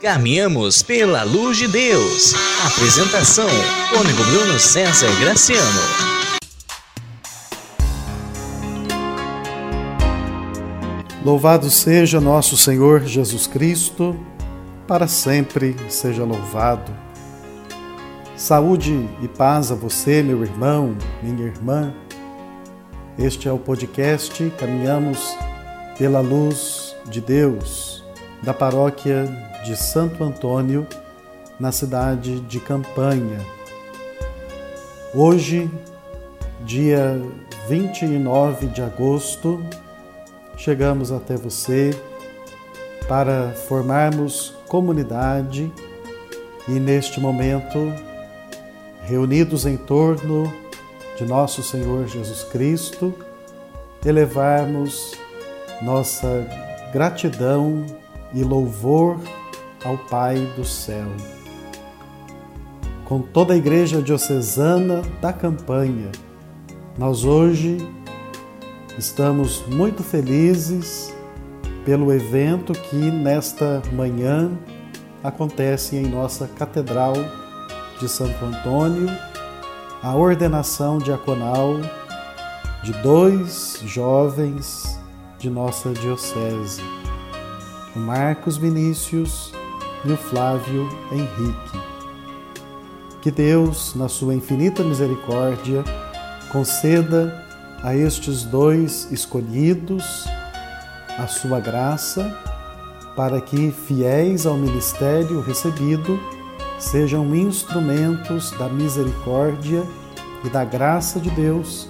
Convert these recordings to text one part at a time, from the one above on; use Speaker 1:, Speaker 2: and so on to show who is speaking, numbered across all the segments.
Speaker 1: Caminhamos pela luz de Deus. Apresentação: Cônigo Bruno César Graciano.
Speaker 2: Louvado seja nosso Senhor Jesus Cristo, para sempre seja louvado. Saúde e paz a você, meu irmão, minha irmã. Este é o podcast Caminhamos pela Luz de Deus, da paróquia de Santo Antônio, na cidade de Campanha. Hoje, dia 29 de agosto, chegamos até você para formarmos comunidade e, neste momento, reunidos em torno de nosso Senhor Jesus Cristo, elevarmos nossa gratidão e louvor ao Pai do céu. Com toda a Igreja Diocesana da Campanha, nós hoje estamos muito felizes pelo evento que nesta manhã acontece em nossa Catedral de Santo Antônio, a ordenação diaconal de dois jovens de nossa Diocese, o Marcos Vinícius e o Flávio Henrique. Que Deus, na sua infinita misericórdia, conceda a estes dois escolhidos a sua graça, para que, fiéis ao ministério recebido, sejam instrumentos da misericórdia e da graça de Deus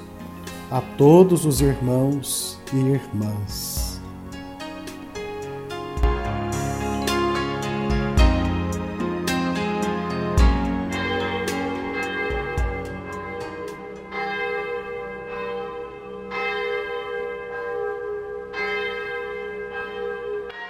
Speaker 2: a todos os irmãos e irmãs.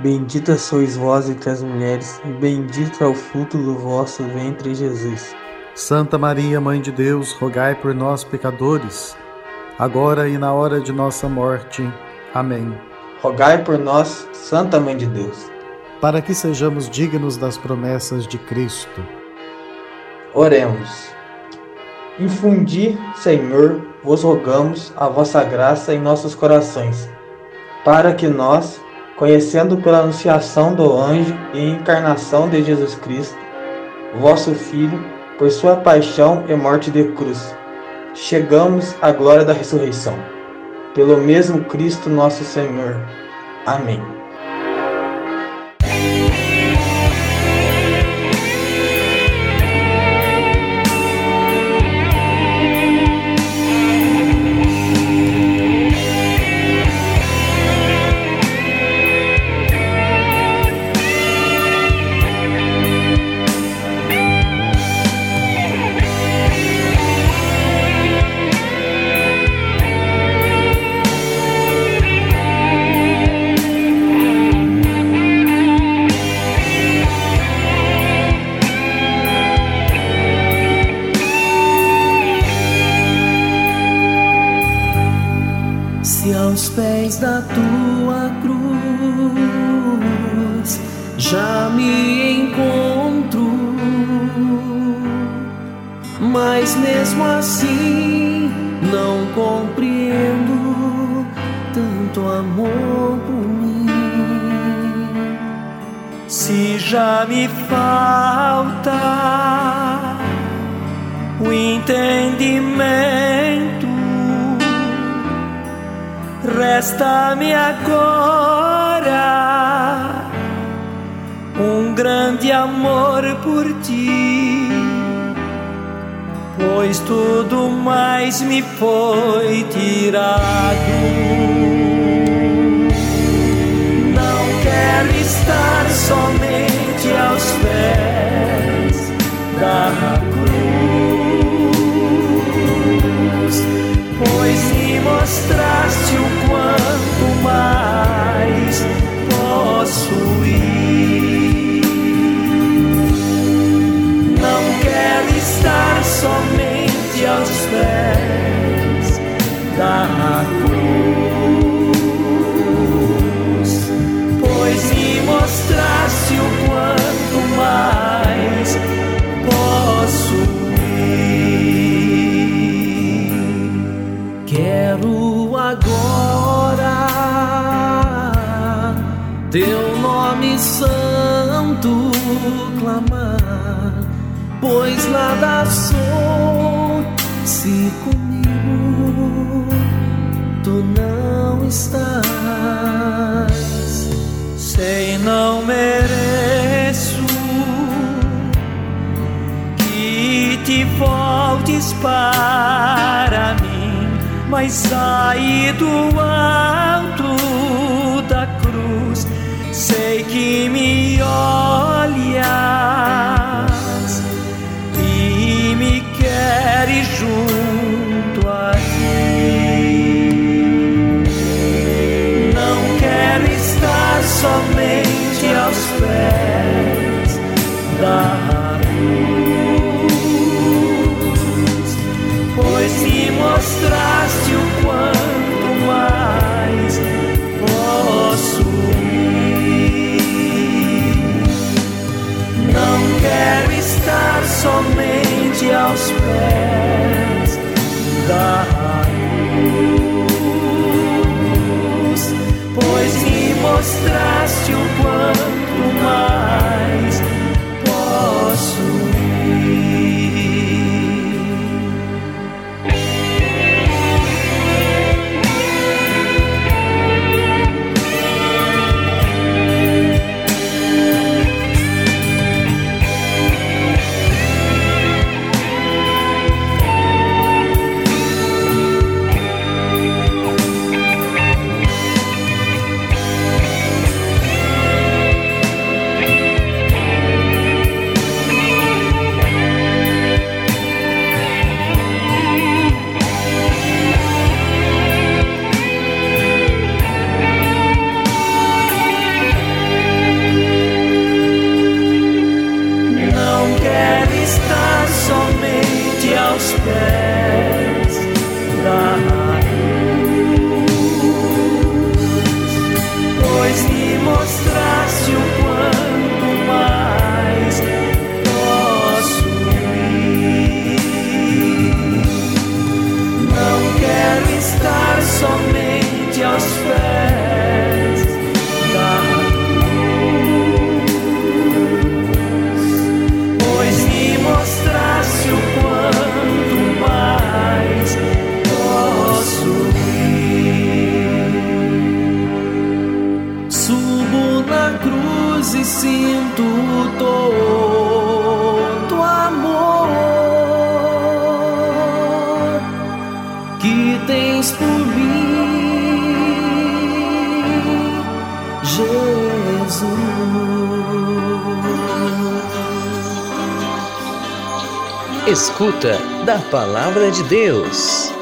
Speaker 3: Bendita sois vós entre as mulheres, e bendito é o fruto do vosso ventre, Jesus.
Speaker 2: Santa Maria, Mãe de Deus, rogai por nós, pecadores, agora e na hora de nossa morte. Amém.
Speaker 3: Rogai por nós, Santa Mãe de Deus,
Speaker 2: para que sejamos dignos das promessas de Cristo.
Speaker 3: Oremos. Infundi, Senhor, vos rogamos a vossa graça em nossos corações, para que nós, conhecendo pela anunciação do anjo e encarnação de Jesus Cristo, vosso Filho, por sua paixão e morte de cruz, chegamos à glória da ressurreição. Pelo mesmo Cristo nosso Senhor. Amém.
Speaker 4: Falta
Speaker 5: entendimento. Resta-me agora um grande amor por ti, pois tudo mais me foi tirado. Voltes para mim, mas saí do alto da cruz. Sei que me olhas e me queres junto a ti. Não quero estar somente somente aos pés da cruz, pois me mostraste o quanto mais
Speaker 1: Escuta da palavra de Deus.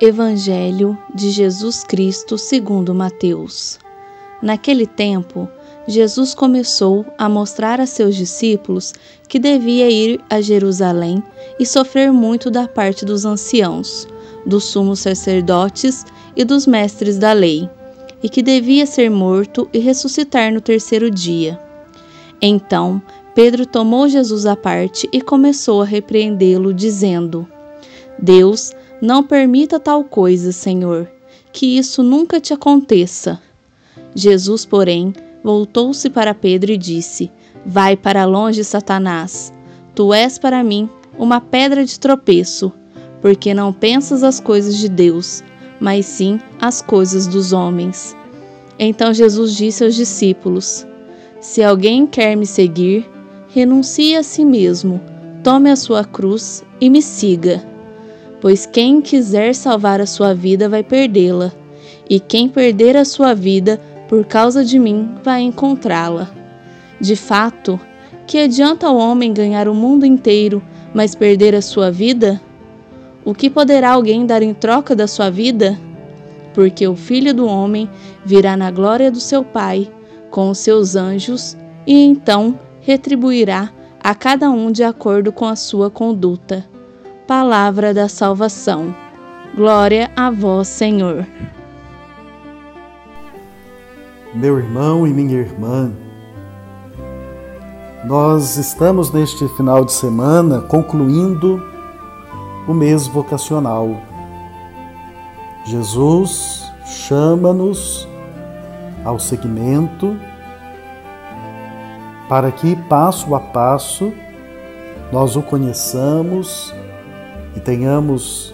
Speaker 6: Evangelho de Jesus Cristo segundo Mateus. Naquele tempo, Jesus começou a mostrar a seus discípulos que devia ir a Jerusalém e sofrer muito da parte dos anciãos, dos sumos sacerdotes e dos mestres da lei, e que devia ser morto e ressuscitar no terceiro dia. Então, Pedro tomou Jesus à parte e começou a repreendê-lo, dizendo: Deus Não permita tal coisa, Senhor, que isso nunca te aconteça. Jesus, porém, voltou-se para Pedro e disse: Vai para longe, Satanás. Tu és para mim uma pedra de tropeço, porque não pensas as coisas de Deus, mas sim as coisas dos homens. Então Jesus disse aos discípulos: Se alguém quer me seguir, renuncie a si mesmo, tome a sua cruz e me siga. Pois quem quiser salvar a sua vida vai perdê-la, e quem perder a sua vida por causa de mim vai encontrá-la. De fato, que adianta o homem ganhar o mundo inteiro, mas perder a sua vida? O que poderá alguém dar em troca da sua vida? Porque o Filho do Homem virá na glória do seu Pai com os seus anjos e então retribuirá a cada um de acordo com a sua conduta. Palavra da salvação. Glória a vós, Senhor.
Speaker 2: Meu irmão e minha irmã, nós estamos neste final de semana concluindo o mês vocacional. Jesus chama-nos ao seguimento para que passo a passo nós o conheçamos e tenhamos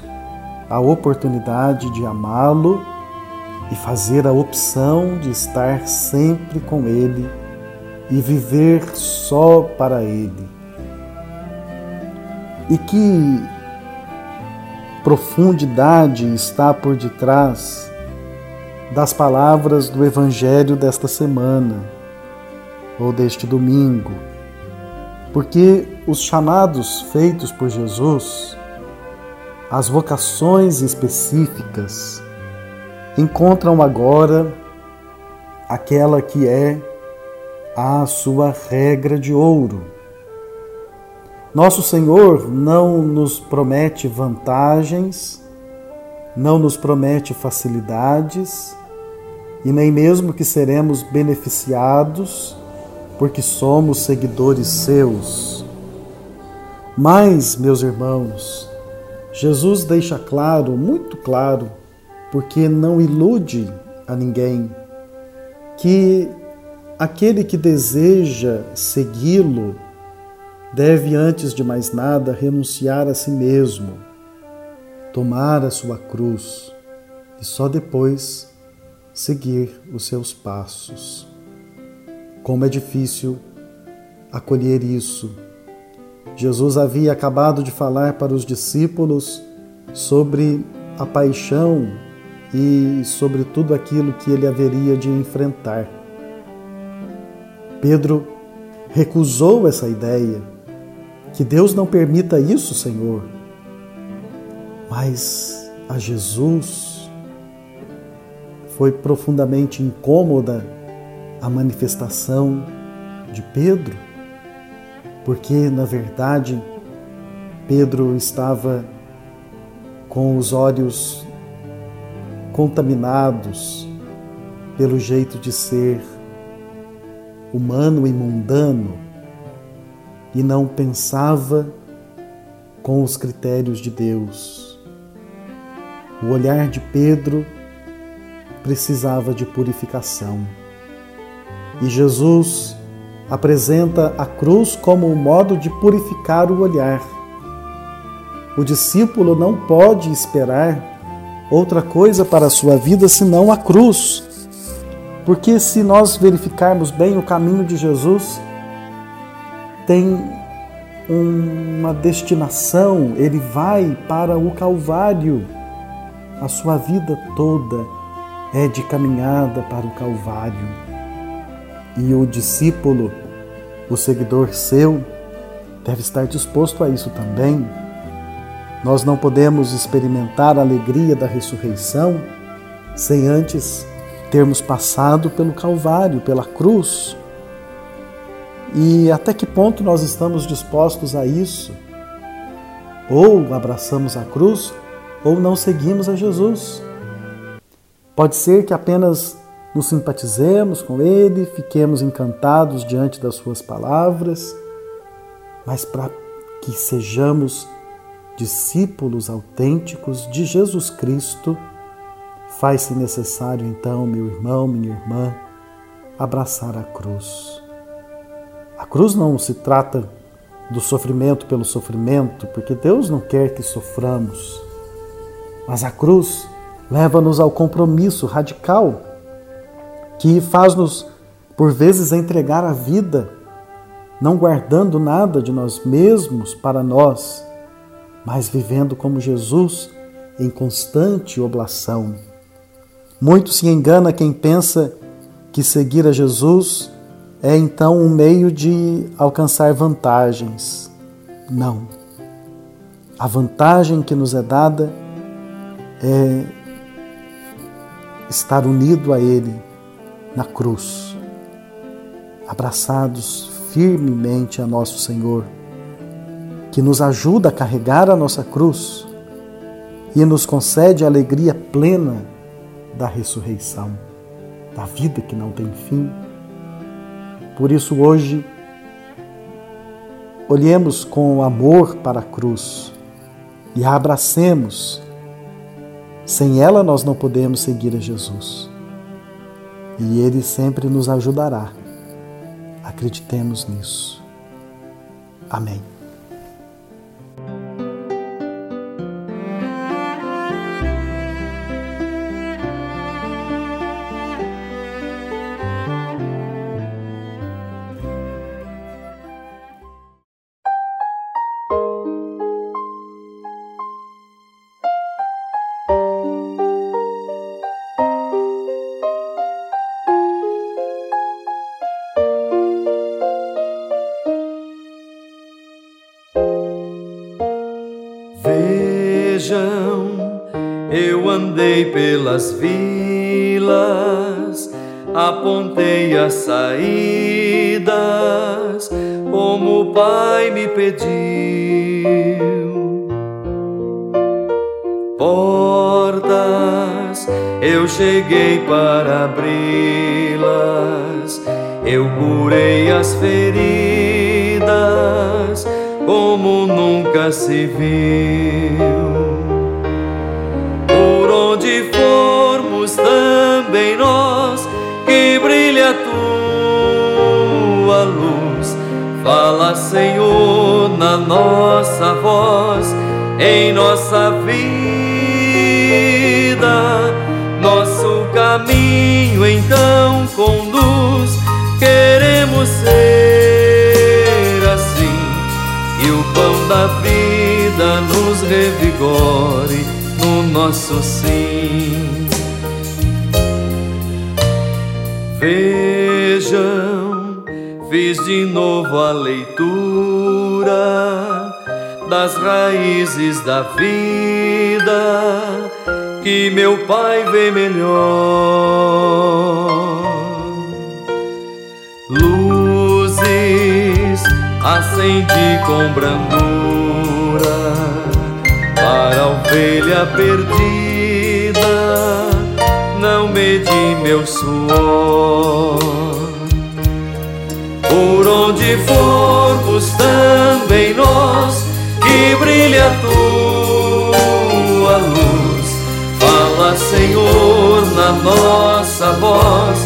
Speaker 2: a oportunidade de amá-lo e fazer a opção de estar sempre com Ele e viver só para Ele. E que profundidade está por detrás das palavras do Evangelho desta semana ou deste domingo, porque os chamados feitos por Jesus, as vocações específicas, encontram agora aquela que é a sua regra de ouro. Nosso Senhor não nos promete vantagens, não nos promete facilidades e nem mesmo que seremos beneficiados porque somos seguidores seus. Mas, meus irmãos, Jesus deixa claro, muito claro, porque não ilude a ninguém, que aquele que deseja segui-lo deve, antes de mais nada, renunciar a si mesmo, tomar a sua cruz e só depois seguir os seus passos. Como é difícil acolher isso. Jesus havia acabado de falar para os discípulos sobre a paixão e sobre tudo aquilo que ele haveria de enfrentar. Pedro recusou essa ideia. Que Deus não permita isso, Senhor. Mas a Jesus foi profundamente incômoda a manifestação de Pedro, porque na verdade Pedro estava com os olhos contaminados pelo jeito de ser humano e mundano e não pensava com os critérios de Deus. O olhar de Pedro precisava de purificação. E Jesus apresenta a cruz como um modo de purificar o olhar. O discípulo não pode esperar outra coisa para a sua vida senão a cruz. Porque se nós verificarmos bem o caminho de Jesus, tem uma destinação, ele vai para o Calvário. A sua vida toda é de caminhada para o Calvário e o discípulo, o seguidor seu, deve estar disposto a isso também. Nós não podemos experimentar a alegria da ressurreição sem antes termos passado pelo Calvário, pela cruz. E até que ponto nós estamos dispostos a isso? Ou abraçamos a cruz, ou não seguimos a Jesus. Pode ser que apenas nos simpatizemos com Ele, fiquemos encantados diante das Suas palavras, mas para que sejamos discípulos autênticos de Jesus Cristo, faz-se necessário então, meu irmão, minha irmã, abraçar a cruz. A cruz não se trata do sofrimento pelo sofrimento, porque Deus não quer que soframos. Mas a cruz leva-nos ao compromisso radical que faz-nos, por vezes, entregar a vida, não guardando nada de nós mesmos para nós, mas vivendo como Jesus em constante oblação. Muito se engana quem pensa que seguir a Jesus é então um meio de alcançar vantagens. Não. A vantagem que nos é dada é estar unido a Ele na cruz, abraçados firmemente a nosso Senhor, que nos ajuda a carregar a nossa cruz e nos concede a alegria plena da ressurreição, da vida que não tem fim por isso, hoje, olhemos com amor para a cruz e a abracemos. Sem ela, nós não podemos seguir a Jesus. E Ele sempre nos ajudará. Acreditemos nisso. Amém.
Speaker 4: Pelas vilas, apontei as saídas, como o Pai me pediu. Portas, eu cheguei para abri-las, eu curei as feridas como nunca se viu. Fala, Senhor, na nossa voz, em nossa vida. Nosso caminho então conduz, queremos ser assim e o pão da vida nos revigore no nosso sim. Vejam, fiz de novo a leitura das raízes da vida que meu Pai vê melhor. Luzes acendi com brandura para a ovelha perdida, não medi meu suor. Por onde formos também nós, que brilha a tua luz. Fala, Senhor, na nossa voz,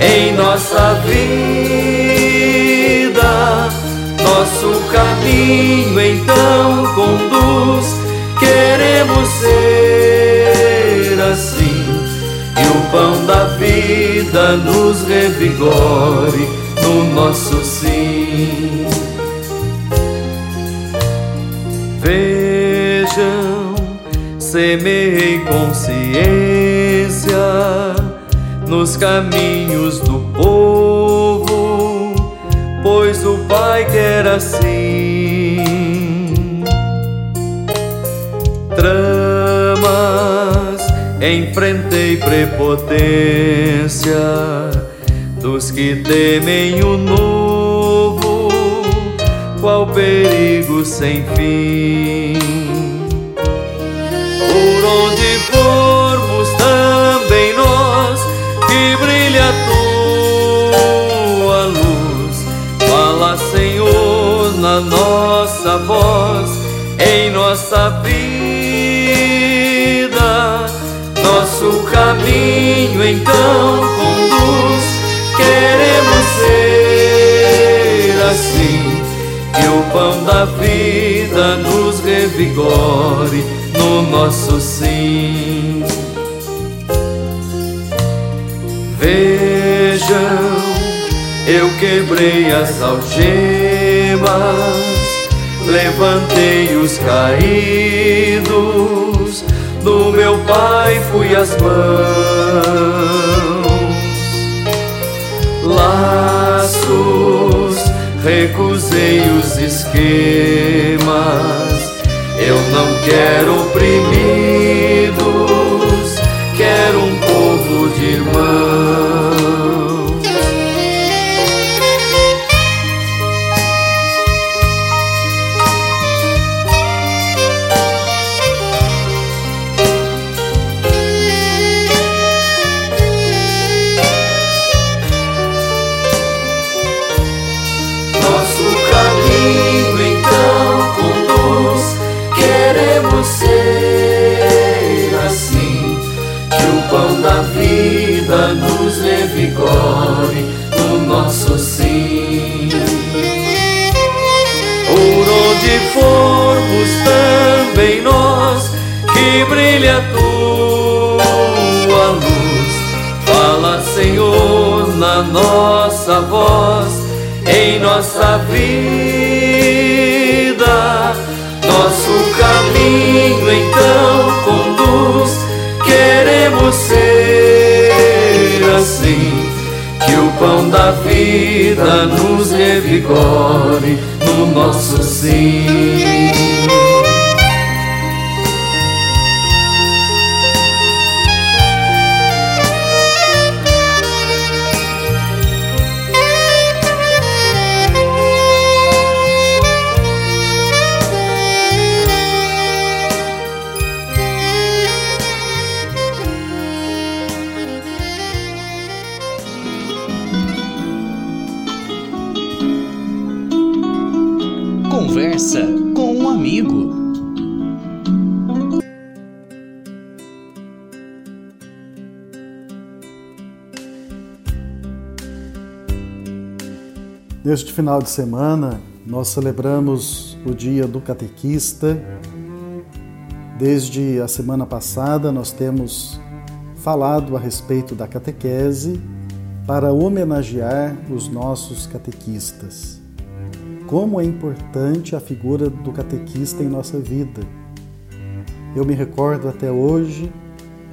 Speaker 4: em nossa vida. Nosso caminho então conduz, queremos ser assim, e o pão da vida nos revigore no nosso sim. Vejam, semeei consciência nos caminhos do povo, pois o Pai quer assim. Tramas enfrentei prepotência dos que temem o novo, qual perigo sem fim. Por onde formos também nós, que brilha a tua luz. Fala, Senhor, na nossa voz, em nossa nossa vida. Nosso caminho então nos revigore no nosso sim. Vejam, eu quebrei as algemas levantei os caídos, do meu pai fui as mãos, laços, recusei os esquemas, eu não quero oprimidos, formos também nós, que brilha a tua luz. Fala, Senhor, na nossa voz, em nossa vida. Nosso caminho então conduz, queremos ser assim que o pão da vida nos revigore no nosso sim.
Speaker 2: Neste final de semana, nós celebramos o Dia do Catequista. Desde a semana passada, nós temos falado a respeito da catequese para homenagear os nossos catequistas. Como é importante a figura do catequista em nossa vida. Eu me recordo até hoje,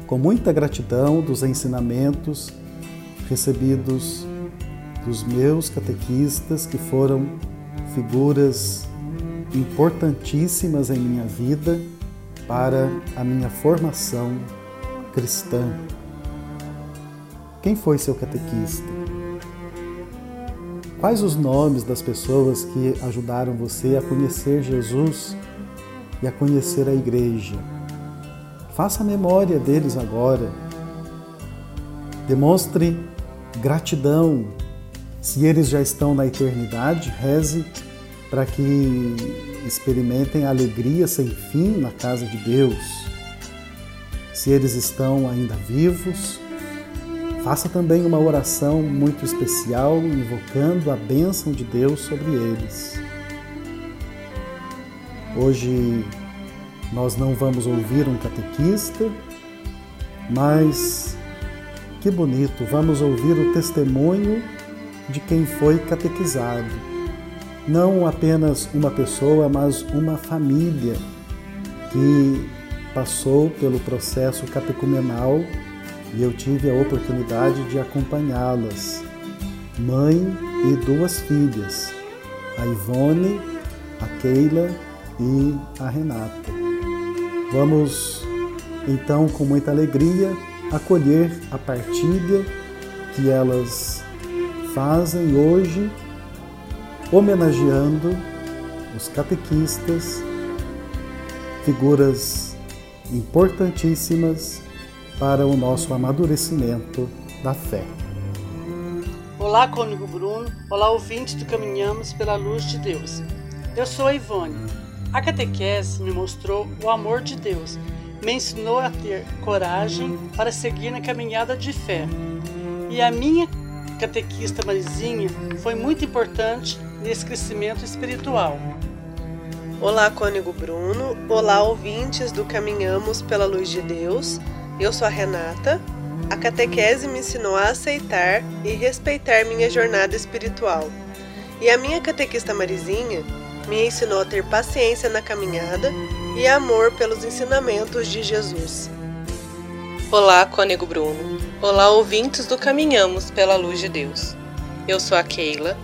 Speaker 2: com muita gratidão, dos ensinamentos recebidos dos meus catequistas, que foram figuras importantíssimas em minha vida para a minha formação cristã. Quem foi seu catequista? Quais os nomes das pessoas que ajudaram você a conhecer Jesus e a conhecer a igreja? Faça memória deles agora. Demonstre gratidão se eles já estão na eternidade, reze para que experimentem alegria sem fim na casa de Deus. Se eles estão ainda vivos, faça também uma oração muito especial, invocando a bênção de Deus sobre eles. Hoje nós não vamos ouvir um catequista, mas que bonito, vamos ouvir o testemunho de quem foi catequizado. Não apenas uma pessoa, mas uma família que passou pelo processo catecumenal e eu tive a oportunidade de acompanhá-las. Mãe e duas filhas, a Ivone, a Keila e a Renata. Vamos então, com muita alegria, acolher a partilha que elas fazem hoje homenageando os catequistas, figuras importantíssimas para o nosso amadurecimento da fé.
Speaker 7: Olá, Cônigo Bruno. Olá, ouvintes do Caminhamos pela Luz de Deus. Eu sou a Ivone.
Speaker 8: A catequese me mostrou o amor de Deus, me ensinou a ter coragem para seguir na caminhada de fé. E a minha catequista Marizinha foi muito importante nesse crescimento espiritual.
Speaker 9: Olá, Cônigo Bruno. Olá, ouvintes do Caminhamos pela Luz de Deus. Eu sou a Renata. A catequese me ensinou a aceitar e respeitar minha jornada espiritual. E a minha catequista Marizinha me ensinou a ter paciência na caminhada e amor pelos ensinamentos de Jesus.
Speaker 10: Olá, Cônego Bruno. Olá, ouvintes do Caminhamos pela Luz de Deus. Eu sou a Keila.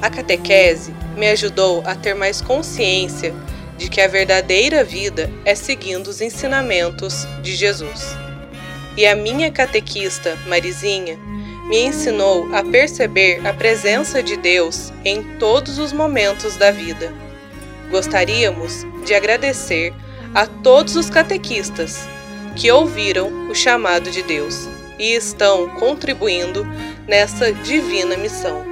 Speaker 10: A catequese me ajudou a ter mais consciência de que a verdadeira vida é seguindo os ensinamentos de Jesus. E a minha catequista, Marizinha, me ensinou a perceber a presença de Deus em todos os momentos da vida. Gostaríamos de agradecer a todos os catequistas que ouviram o chamado de Deus e estão contribuindo nessa divina missão.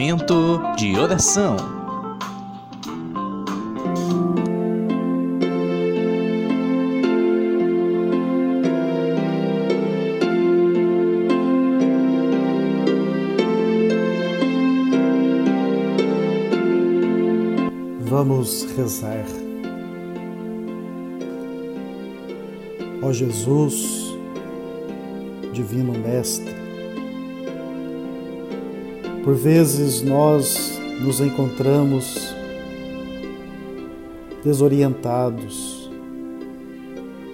Speaker 1: Momento de oração.
Speaker 2: Vamos rezar. Ó Jesus, Divino Mestre, por vezes nós nos encontramos desorientados,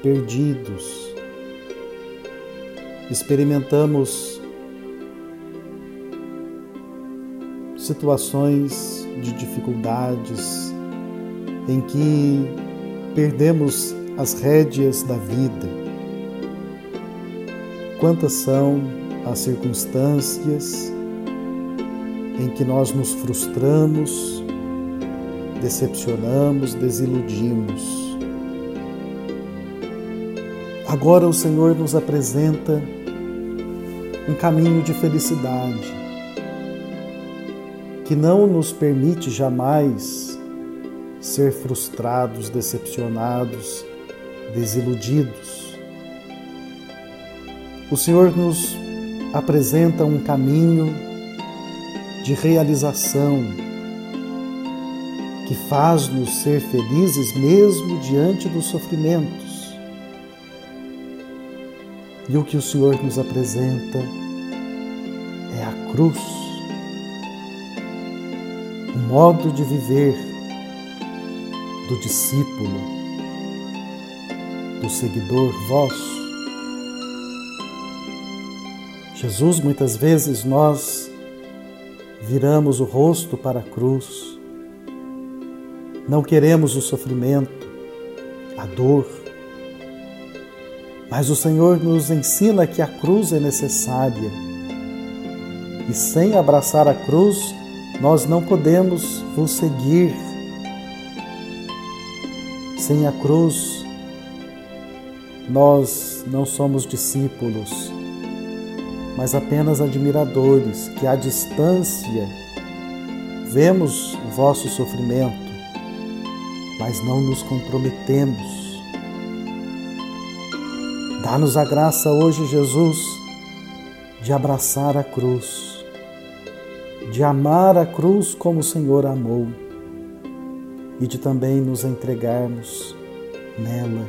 Speaker 2: perdidos, experimentamos situações de dificuldades em que perdemos as rédeas da vida. Quantas são as circunstâncias em que nós nos frustramos, decepcionamos, desiludimos. Agora o Senhor nos apresenta um caminho de felicidade que não nos permite jamais ser frustrados, decepcionados, desiludidos. O Senhor nos apresenta um caminho de realização, que faz-nos ser felizes mesmo diante dos sofrimentos. E o que o Senhor nos apresenta é a cruz, o modo de viver do discípulo, do seguidor vosso. Jesus, muitas vezes nós viramos o rosto para a cruz. Não queremos o sofrimento, a dor. Mas o Senhor nos ensina que a cruz é necessária. E sem abraçar a cruz, nós não podemos vos seguir. Sem a cruz, nós não somos discípulos mas apenas admiradores que à distância vemos o vosso sofrimento, mas não nos comprometemos. Dá-nos a graça hoje, Jesus, de abraçar a cruz, de amar a cruz como o Senhor amou e de também nos entregarmos nela,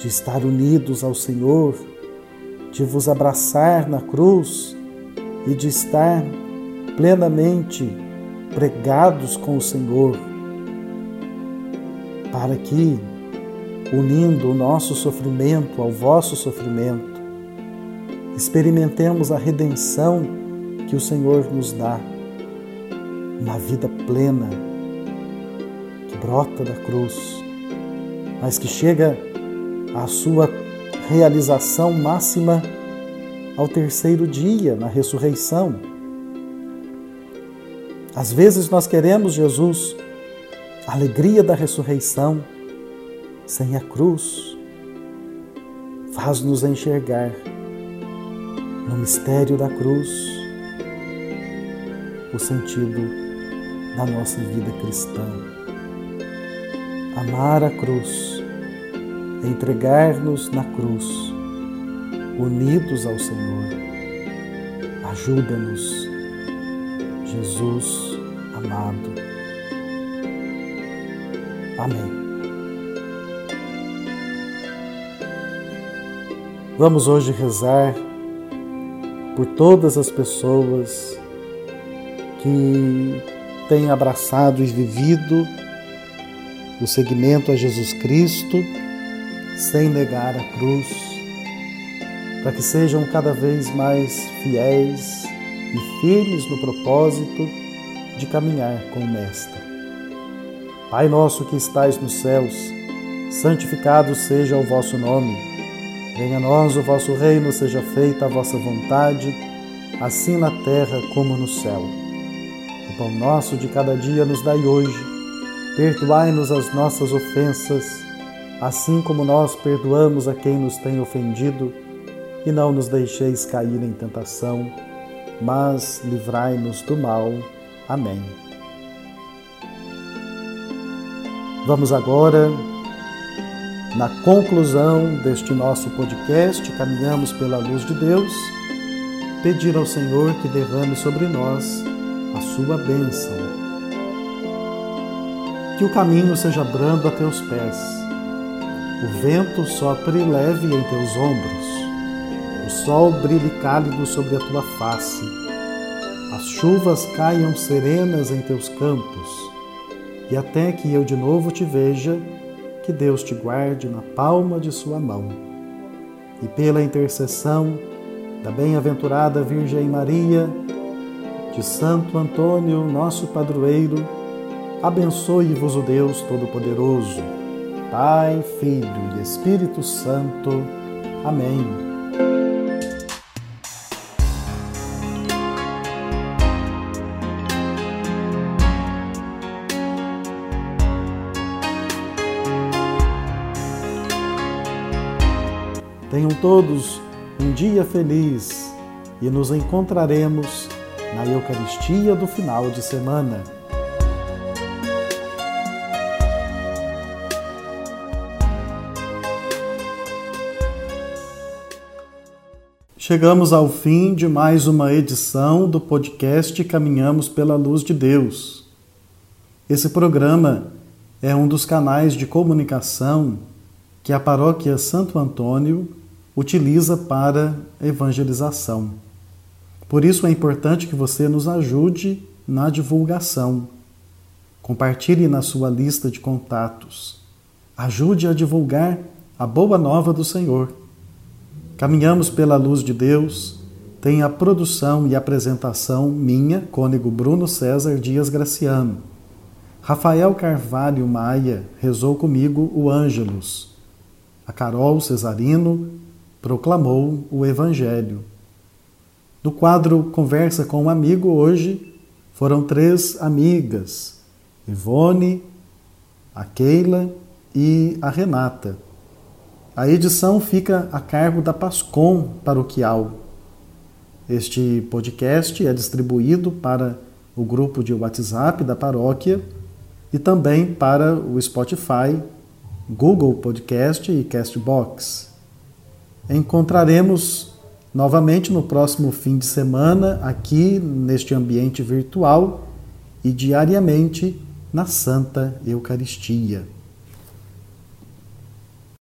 Speaker 2: de estar unidos ao Senhor de vos abraçar na cruz e de estar plenamente pregados com o Senhor, para que, unindo o nosso sofrimento ao vosso sofrimento, experimentemos a redenção que o Senhor nos dá, uma vida plena que brota da cruz, mas que chega à sua realização máxima ao terceiro dia, na ressurreição. Às vezes nós queremos, Jesus, a alegria da ressurreição sem a cruz. Faz-nos enxergar no mistério da cruz o sentido da nossa vida cristã. Amar a cruz, entregar-nos na cruz, unidos ao Senhor. Ajuda-nos, Jesus amado. Amém. Vamos hoje rezar por todas as pessoas que têm abraçado e vivido o seguimento a Jesus Cristo sem negar a cruz, para que sejam cada vez mais fiéis e firmes no propósito de caminhar com o Mestre. Pai nosso que estais nos céus, santificado seja o vosso nome. Venha a nós o vosso reino, seja feita a vossa vontade, assim na terra como no céu. O pão nosso de cada dia nos dai hoje. Perdoai-nos as nossas ofensas, assim como nós perdoamos a quem nos tem ofendido, e não nos deixeis cair em tentação, mas livrai-nos do mal. Amém. Vamos agora na conclusão deste nosso podcast, Caminhamos pela Luz de Deus, pedir ao Senhor que derrame sobre nós a sua bênção. Que o caminho seja brando a teus pés, o vento sopre leve em teus ombros, o sol brilhe cálido sobre a tua face, as chuvas caiam serenas em teus campos, e até que eu de novo te veja, que Deus te guarde na palma de sua mão. E pela intercessão da bem-aventurada Virgem Maria, de Santo Antônio, nosso padroeiro, abençoe-vos o Deus Todo-Poderoso, Pai, Filho e Espírito Santo. Amém. Tenham todos um dia feliz e nos encontraremos na Eucaristia do final de semana. Chegamos ao fim de mais uma edição do podcast Caminhamos pela Luz de Deus. Esse programa é um dos canais de comunicação que a paróquia Santo Antônio utiliza para evangelização. Por isso é importante que você nos ajude na divulgação. Compartilhe na sua lista de contatos. Ajude a divulgar a boa nova do Senhor. Caminhamos pela luz de Deus. Tem a produção e apresentação minha, cônego Bruno César Dias Graciano. Rafael Carvalho Maia rezou comigo o Ângelus. A Carol Cesarino proclamou o Evangelho. No quadro Conversa com um Amigo, hoje foram três amigas: Ivone, a Keila e a Renata. A edição fica a cargo da Pascom Paroquial. Este podcast é distribuído para o grupo de WhatsApp da paróquia e também para o Spotify, Google Podcast e Castbox. Encontraremos novamente no próximo fim de semana aqui neste ambiente virtual e diariamente na Santa Eucaristia.